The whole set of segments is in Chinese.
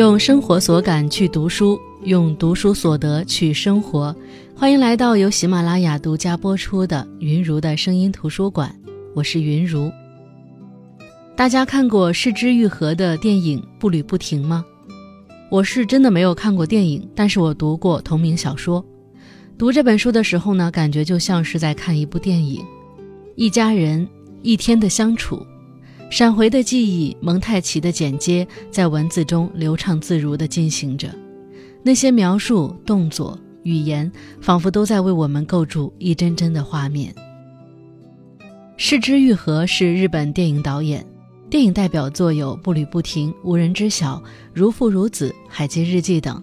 用生活所感去读书，用读书所得去生活。欢迎来到由喜马拉雅独家播出的云如的声音图书馆，我是云如。大家看过失之愈合的电影《步履不停》吗？我是真的没有看过电影，但是我读过同名小说。读这本书的时候呢，感觉就像是在看一部电影，一家人一天的相处。闪回的记忆，蒙太奇的剪接，在文字中流畅自如地进行着。那些描述、动作、语言，仿佛都在为我们构筑一帧帧的画面。市之愈合是日本电影导演，电影代表作有《步履不停》《无人知晓》《如父如子》《海街日记》等，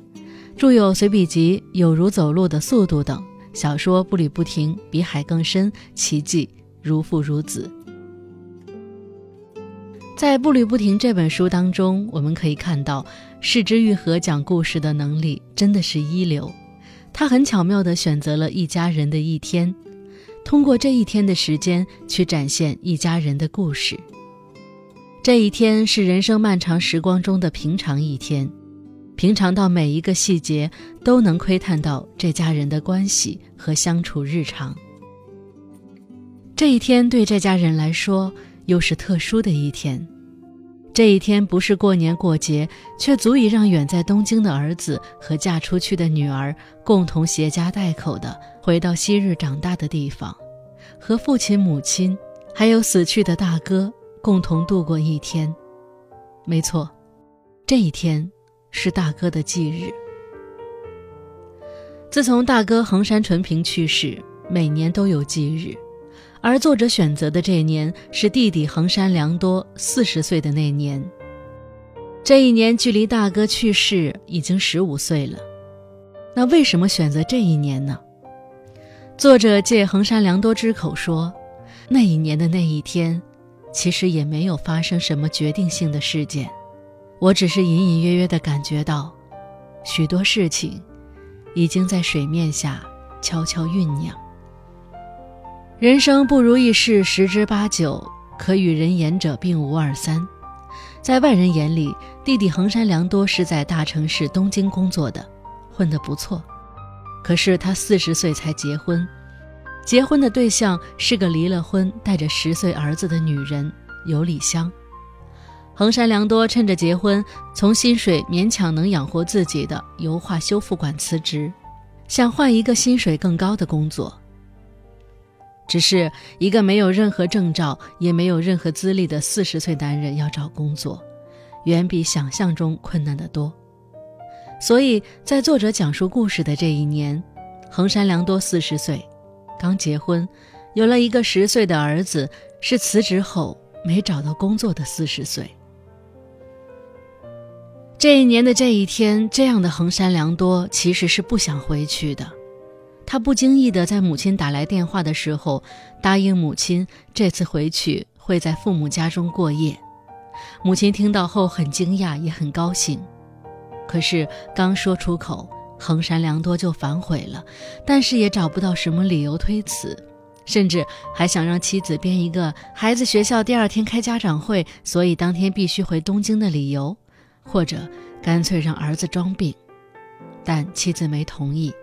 著有随笔集《有如走路的速度》等，小说《步履不停》《比海更深》《奇迹》《如父如子》。在《步履不停》这本书当中，我们可以看到世之愈合讲故事的能力真的是一流。他很巧妙地选择了一家人的一天，通过这一天的时间去展现一家人的故事。这一天是人生漫长时光中的平常一天，平常到每一个细节都能窥探到这家人的关系和相处日常。这一天对这家人来说。又是特殊的一天，这一天不是过年过节，却足以让远在东京的儿子和嫁出去的女儿共同携家带口的回到昔日长大的地方，和父亲、母亲，还有死去的大哥共同度过一天。没错，这一天是大哥的忌日。自从大哥横山纯平去世，每年都有忌日。而作者选择的这年是弟弟横山良多四十岁的那年。这一年距离大哥去世已经十五岁了。那为什么选择这一年呢？作者借横山良多之口说，那一年的那一天，其实也没有发生什么决定性的事件，我只是隐隐约约地感觉到，许多事情已经在水面下悄悄酝酿。人生不如意事十之八九，可与人言者并无二三。在外人眼里，弟弟横山良多是在大城市东京工作的，混得不错。可是他四十岁才结婚，结婚的对象是个离了婚、带着十岁儿子的女人尤里香。横山良多趁着结婚，从薪水勉强能养活自己的油画修复馆辞职，想换一个薪水更高的工作。只是一个没有任何证照、也没有任何资历的四十岁男人要找工作，远比想象中困难得多。所以在作者讲述故事的这一年，横山良多四十岁，刚结婚，有了一个十岁的儿子，是辞职后没找到工作的四十岁。这一年的这一天，这样的横山良多其实是不想回去的。他不经意地在母亲打来电话的时候，答应母亲这次回去会在父母家中过夜。母亲听到后很惊讶，也很高兴。可是刚说出口，横山良多就反悔了，但是也找不到什么理由推辞，甚至还想让妻子编一个孩子学校第二天开家长会，所以当天必须回东京的理由，或者干脆让儿子装病。但妻子没同意。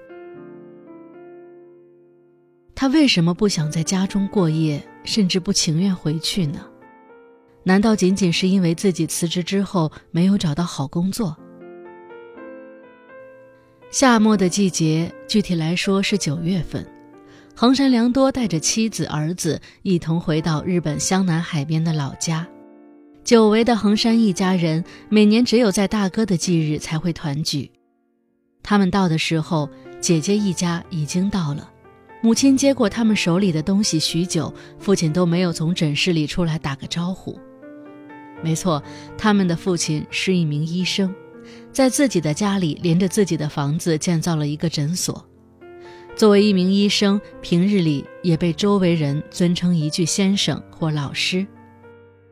他为什么不想在家中过夜，甚至不情愿回去呢？难道仅仅是因为自己辞职之后没有找到好工作？夏末的季节，具体来说是九月份，横山良多带着妻子、儿子一同回到日本湘南海边的老家。久违的横山一家人，每年只有在大哥的忌日才会团聚。他们到的时候，姐姐一家已经到了。母亲接过他们手里的东西许久，父亲都没有从诊室里出来打个招呼。没错，他们的父亲是一名医生，在自己的家里连着自己的房子建造了一个诊所。作为一名医生，平日里也被周围人尊称一句先生或老师，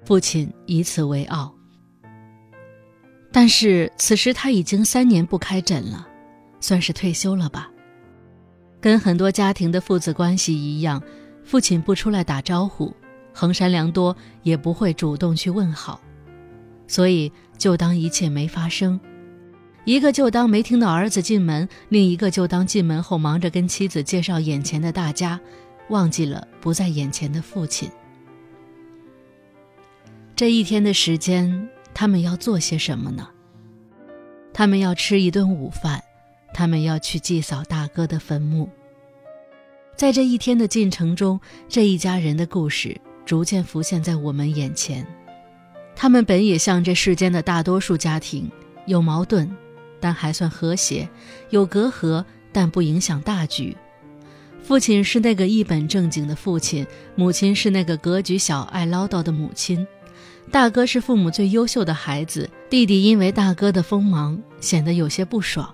父亲以此为傲。但是此时他已经三年不开诊了，算是退休了吧。跟很多家庭的父子关系一样，父亲不出来打招呼，横山良多也不会主动去问好，所以就当一切没发生，一个就当没听到儿子进门，另一个就当进门后忙着跟妻子介绍眼前的大家，忘记了不在眼前的父亲。这一天的时间，他们要做些什么呢？他们要吃一顿午饭，他们要去祭扫大哥的坟墓。在这一天的进程中，这一家人的故事逐渐浮现在我们眼前。他们本也像这世间的大多数家庭，有矛盾，但还算和谐；有隔阂，但不影响大局。父亲是那个一本正经的父亲，母亲是那个格局小、爱唠叨的母亲。大哥是父母最优秀的孩子，弟弟因为大哥的锋芒显得有些不爽，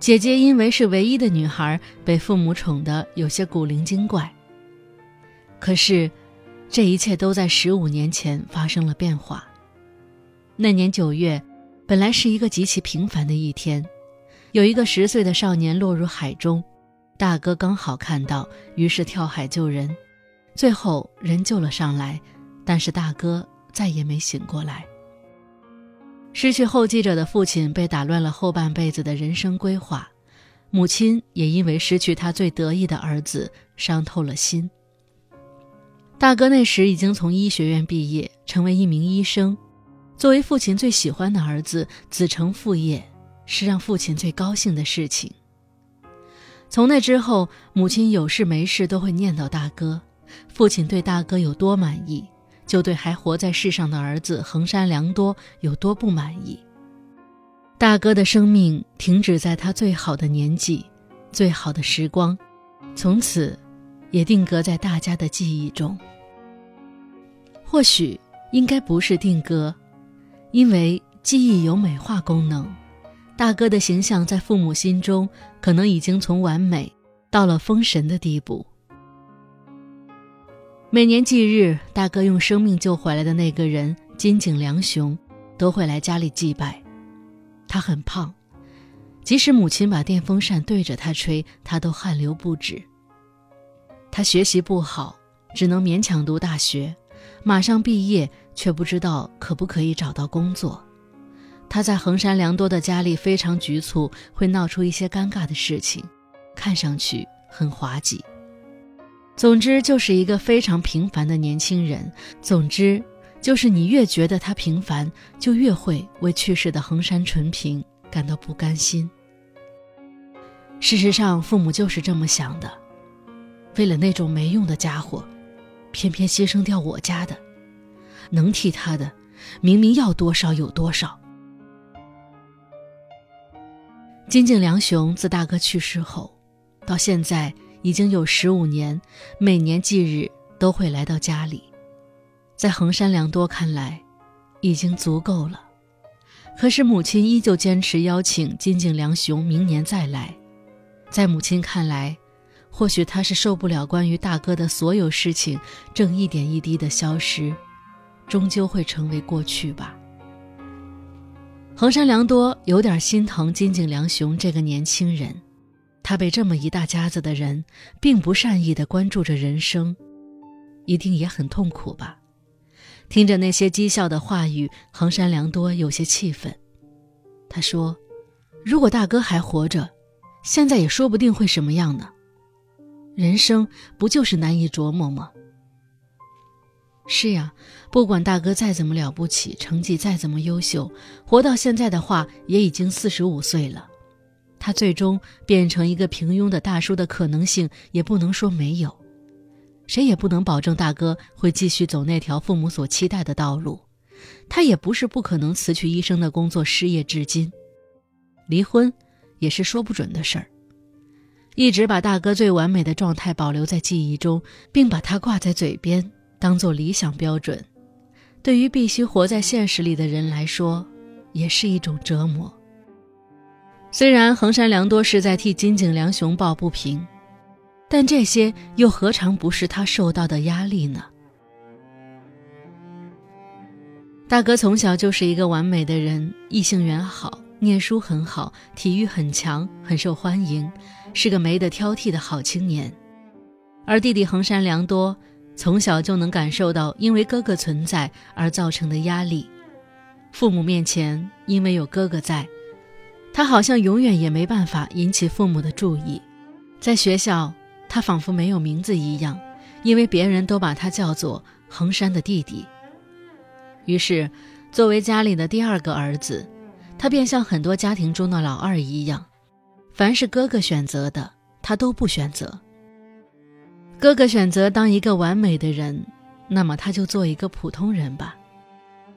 姐姐因为是唯一的女孩，被父母宠得有些古灵精怪。可是，这一切都在十五年前发生了变化。那年九月，本来是一个极其平凡的一天，有一个十岁的少年落入海中，大哥刚好看到，于是跳海救人，最后人救了上来，但是大哥。再也没醒过来。失去后继者的父亲被打乱了后半辈子的人生规划，母亲也因为失去他最得意的儿子伤透了心。大哥那时已经从医学院毕业，成为一名医生。作为父亲最喜欢的儿子，子承父业是让父亲最高兴的事情。从那之后，母亲有事没事都会念叨大哥，父亲对大哥有多满意。就对还活在世上的儿子横山良多有多不满意。大哥的生命停止在他最好的年纪，最好的时光，从此也定格在大家的记忆中。或许应该不是定格，因为记忆有美化功能。大哥的形象在父母心中可能已经从完美到了封神的地步。每年忌日，大哥用生命救回来的那个人金井良雄，都会来家里祭拜。他很胖，即使母亲把电风扇对着他吹，他都汗流不止。他学习不好，只能勉强读大学，马上毕业，却不知道可不可以找到工作。他在衡山良多的家里非常局促，会闹出一些尴尬的事情，看上去很滑稽。总之，就是一个非常平凡的年轻人。总之，就是你越觉得他平凡，就越会为去世的横山纯平感到不甘心。事实上，父母就是这么想的：为了那种没用的家伙，偏偏牺牲掉我家的，能替他的，明明要多少有多少。金井良雄自大哥去世后，到现在。已经有十五年，每年忌日都会来到家里，在横山良多看来，已经足够了。可是母亲依旧坚持邀请金井良雄明年再来。在母亲看来，或许他是受不了关于大哥的所有事情正一点一滴的消失，终究会成为过去吧。横山良多有点心疼金井良雄这个年轻人。他被这么一大家子的人并不善意的关注着人生，一定也很痛苦吧？听着那些讥笑的话语，横山良多有些气愤。他说：“如果大哥还活着，现在也说不定会什么样呢？人生不就是难以琢磨吗？”是呀，不管大哥再怎么了不起，成绩再怎么优秀，活到现在的话，也已经四十五岁了。他最终变成一个平庸的大叔的可能性也不能说没有，谁也不能保证大哥会继续走那条父母所期待的道路，他也不是不可能辞去医生的工作失业至今，离婚也是说不准的事儿。一直把大哥最完美的状态保留在记忆中，并把他挂在嘴边当做理想标准，对于必须活在现实里的人来说，也是一种折磨。虽然横山良多是在替金井良雄抱不平，但这些又何尝不是他受到的压力呢？大哥从小就是一个完美的人，异性缘好，念书很好，体育很强，很受欢迎，是个没得挑剔的好青年。而弟弟横山良多从小就能感受到因为哥哥存在而造成的压力，父母面前因为有哥哥在。他好像永远也没办法引起父母的注意，在学校，他仿佛没有名字一样，因为别人都把他叫做衡山的弟弟。于是，作为家里的第二个儿子，他便像很多家庭中的老二一样，凡是哥哥选择的，他都不选择。哥哥选择当一个完美的人，那么他就做一个普通人吧。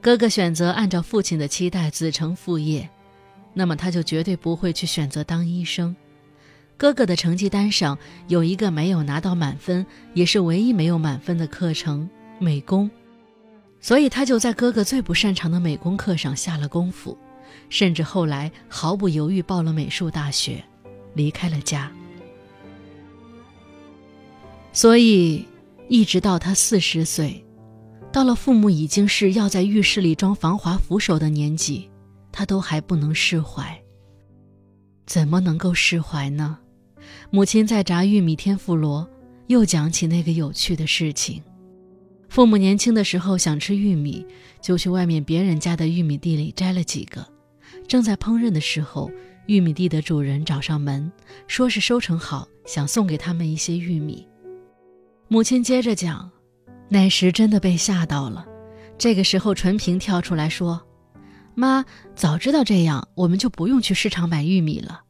哥哥选择按照父亲的期待子承父业，那么他就绝对不会去选择当医生。哥哥的成绩单上有一个没有拿到满分，也是唯一没有满分的课程——美工，所以他就在哥哥最不擅长的美工课上下了功夫，甚至后来毫不犹豫报了美术大学，离开了家。所以，一直到他四十岁。到了父母已经是要在浴室里装防滑扶手的年纪，他都还不能释怀。怎么能够释怀呢？母亲在炸玉米天妇罗，又讲起那个有趣的事情：父母年轻的时候想吃玉米，就去外面别人家的玉米地里摘了几个。正在烹饪的时候，玉米地的主人找上门，说是收成好，想送给他们一些玉米。母亲接着讲。那时真的被吓到了，这个时候纯平跳出来说：“妈，早知道这样，我们就不用去市场买玉米了。”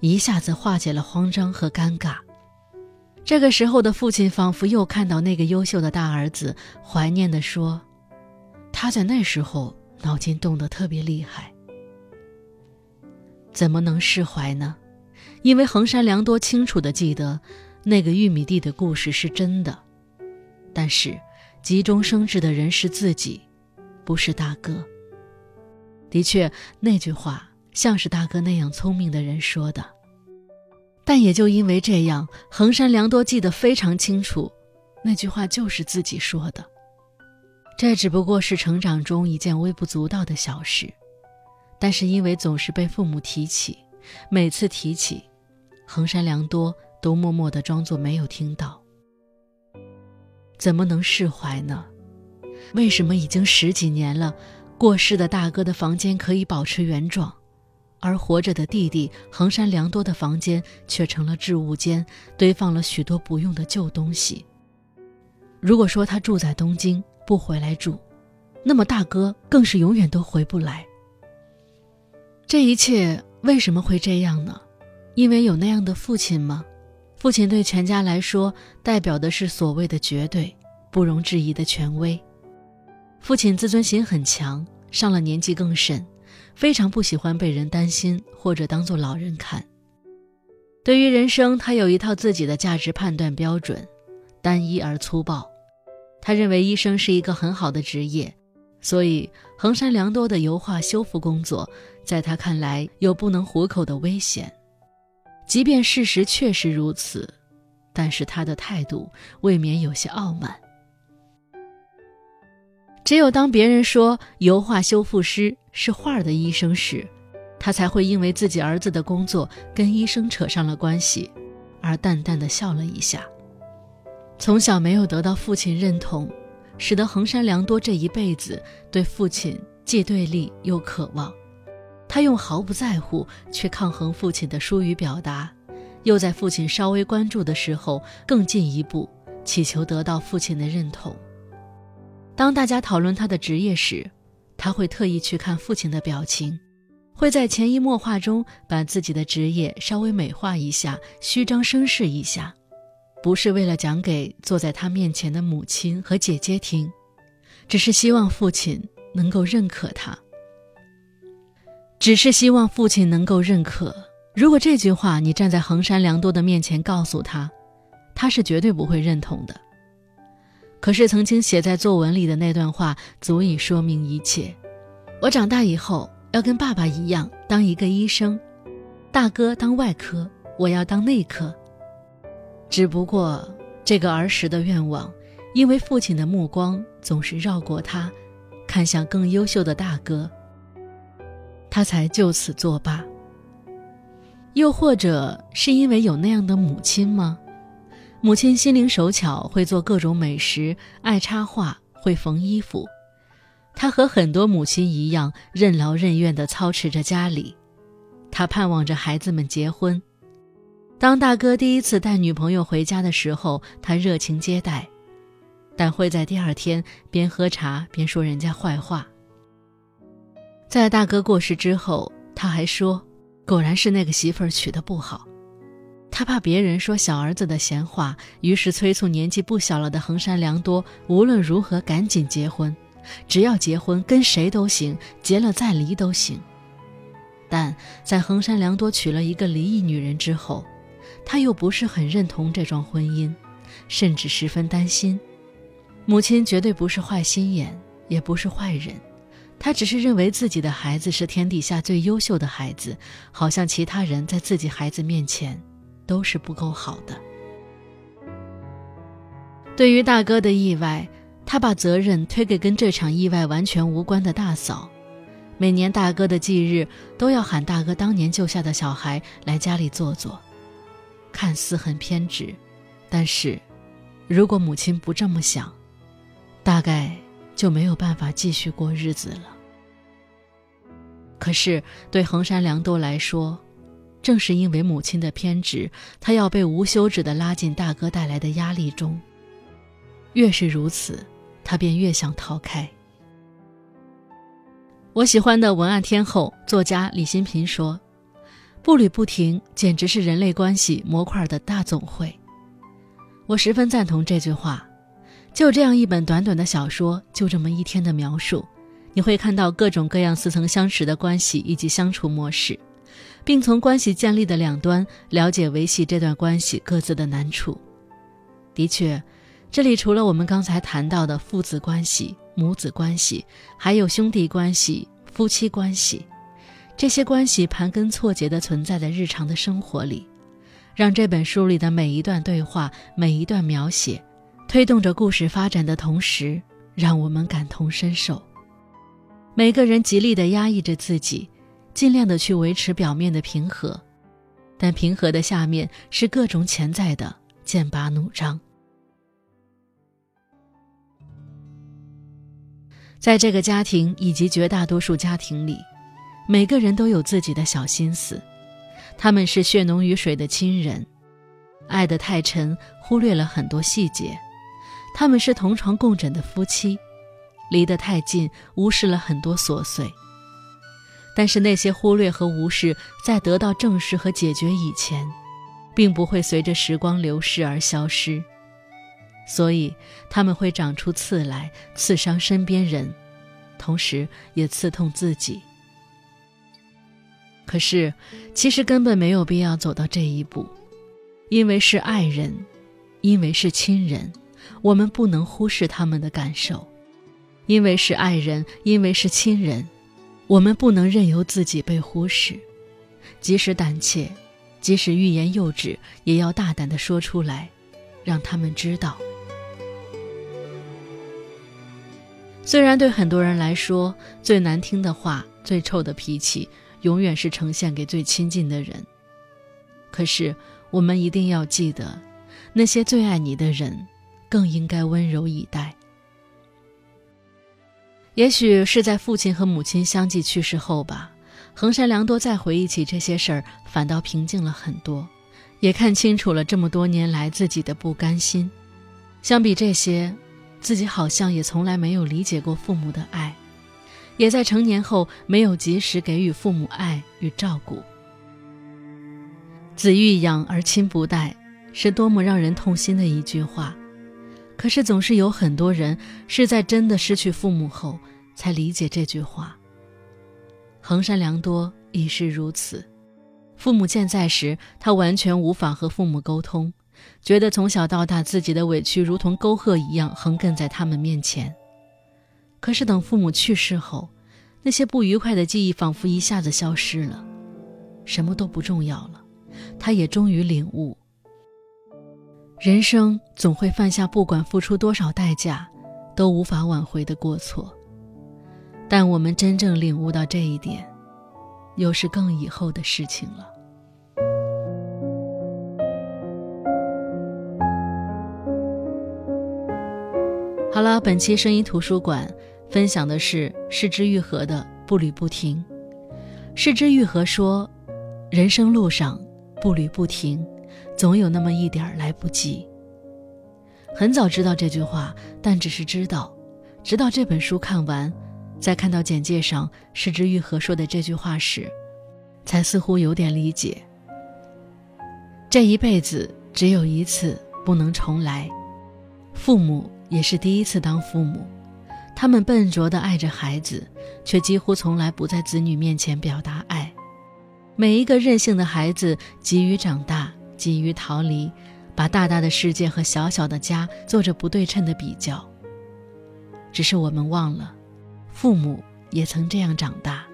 一下子化解了慌张和尴尬。这个时候的父亲仿佛又看到那个优秀的大儿子，怀念地说：“他在那时候脑筋动得特别厉害。”怎么能释怀呢？因为衡山良多清楚地记得，那个玉米地的故事是真的。但是，急中生智的人是自己，不是大哥。的确，那句话像是大哥那样聪明的人说的。但也就因为这样，衡山良多记得非常清楚，那句话就是自己说的。这只不过是成长中一件微不足道的小事，但是因为总是被父母提起，每次提起，衡山良多都默默地装作没有听到。怎么能释怀呢？为什么已经十几年了，过世的大哥的房间可以保持原状，而活着的弟弟衡山良多的房间却成了置物间，堆放了许多不用的旧东西？如果说他住在东京不回来住，那么大哥更是永远都回不来。这一切为什么会这样呢？因为有那样的父亲吗？父亲对全家来说，代表的是所谓的绝对、不容置疑的权威。父亲自尊心很强，上了年纪更甚，非常不喜欢被人担心或者当做老人看。对于人生，他有一套自己的价值判断标准，单一而粗暴。他认为医生是一个很好的职业，所以衡山良多的油画修复工作，在他看来有不能糊口的危险。即便事实确实如此，但是他的态度未免有些傲慢。只有当别人说油画修复师是画的医生时，他才会因为自己儿子的工作跟医生扯上了关系，而淡淡的笑了一下。从小没有得到父亲认同，使得横山良多这一辈子对父亲既对立又渴望。他用毫不在乎去抗衡父亲的疏于表达，又在父亲稍微关注的时候更进一步祈求得到父亲的认同。当大家讨论他的职业时，他会特意去看父亲的表情，会在潜移默化中把自己的职业稍微美化一下，虚张声势一下，不是为了讲给坐在他面前的母亲和姐姐听，只是希望父亲能够认可他。只是希望父亲能够认可。如果这句话你站在衡山良多的面前告诉他，他是绝对不会认同的。可是曾经写在作文里的那段话足以说明一切。我长大以后要跟爸爸一样当一个医生，大哥当外科，我要当内科。只不过这个儿时的愿望，因为父亲的目光总是绕过他，看向更优秀的大哥。他才就此作罢。又或者是因为有那样的母亲吗？母亲心灵手巧，会做各种美食，爱插画，会缝衣服。她和很多母亲一样，任劳任怨地操持着家里。他盼望着孩子们结婚。当大哥第一次带女朋友回家的时候，他热情接待，但会在第二天边喝茶边说人家坏话。在大哥过世之后，他还说：“果然是那个媳妇儿娶的不好。”他怕别人说小儿子的闲话，于是催促年纪不小了的横山良多无论如何赶紧结婚，只要结婚跟谁都行，结了再离都行。但在横山良多娶了一个离异女人之后，他又不是很认同这桩婚姻，甚至十分担心。母亲绝对不是坏心眼，也不是坏人，她只是认为自己的孩子是天底下最优秀的孩子，好像其他人在自己孩子面前。都是不够好的。对于大哥的意外，他把责任推给跟这场意外完全无关的大嫂。每年大哥的忌日，都要喊大哥当年救下的小孩来家里坐坐。看似很偏执，但是，如果母亲不这么想，大概就没有办法继续过日子了。可是对横山良多来说，正是因为母亲的偏执，他要被无休止地拉进大哥带来的压力中。越是如此，他便越想逃开。我喜欢的文案天后作家李新平说：“步履不停，简直是人类关系模块的大总会。”我十分赞同这句话。就这样一本短短的小说，就这么一天的描述，你会看到各种各样似曾相识的关系以及相处模式。并从关系建立的两端了解维系这段关系各自的难处。的确，这里除了我们刚才谈到的父子关系、母子关系，还有兄弟关系、夫妻关系，这些关系盘根错节地存在在日常的生活里，让这本书里的每一段对话、每一段描写，推动着故事发展的同时，让我们感同身受。每个人极力地压抑着自己。尽量的去维持表面的平和，但平和的下面是各种潜在的剑拔弩张。在这个家庭以及绝大多数家庭里，每个人都有自己的小心思，他们是血浓于水的亲人，爱得太沉，忽略了很多细节；他们是同床共枕的夫妻，离得太近，无视了很多琐碎。但是那些忽略和无视，在得到正视和解决以前，并不会随着时光流逝而消失，所以他们会长出刺来，刺伤身边人，同时也刺痛自己。可是，其实根本没有必要走到这一步，因为是爱人，因为是亲人，我们不能忽视他们的感受；因为是爱人，因为是亲人。我们不能任由自己被忽视，即使胆怯，即使欲言又止，也要大胆地说出来，让他们知道。虽然对很多人来说，最难听的话、最臭的脾气，永远是呈现给最亲近的人，可是我们一定要记得，那些最爱你的人，更应该温柔以待。也许是在父亲和母亲相继去世后吧，横山良多再回忆起这些事儿，反倒平静了很多，也看清楚了这么多年来自己的不甘心。相比这些，自己好像也从来没有理解过父母的爱，也在成年后没有及时给予父母爱与照顾。子欲养而亲不待，是多么让人痛心的一句话。可是，总是有很多人是在真的失去父母后才理解这句话。横山良多亦是如此。父母健在时，他完全无法和父母沟通，觉得从小到大自己的委屈如同沟壑一样横亘在他们面前。可是，等父母去世后，那些不愉快的记忆仿佛一下子消失了，什么都不重要了。他也终于领悟。人生总会犯下不管付出多少代价都无法挽回的过错，但我们真正领悟到这一点，又是更以后的事情了。好了，本期声音图书馆分享的是失之愈合的步履不停。失之愈合说：“人生路上步履不停，总有那么一点儿来不及。很早知道这句话，但只是知道，直到这本书看完，在看到简介上是之愈合说的这句话时，才似乎有点理解。这一辈子只有一次，不能重来。父母也是第一次当父母，他们笨拙地爱着孩子，却几乎从来不在子女面前表达爱。每一个任性的孩子急于长大，急于逃离，把大大的世界和小小的家做着不对称的比较。只是我们忘了，父母也曾这样长大。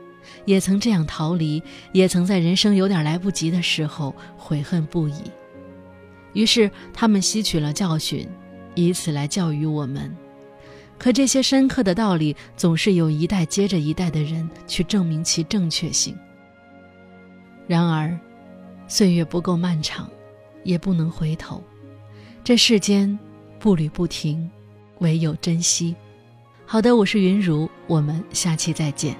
也曾这样逃离，也曾在人生有点来不及的时候悔恨不已。于是他们吸取了教训，以此来教育我们。可这些深刻的道理，总是有一代接着一代的人去证明其正确性。然而，岁月不够漫长，也不能回头。这世间步履不停，唯有珍惜。好的，我是云如，我们下期再见。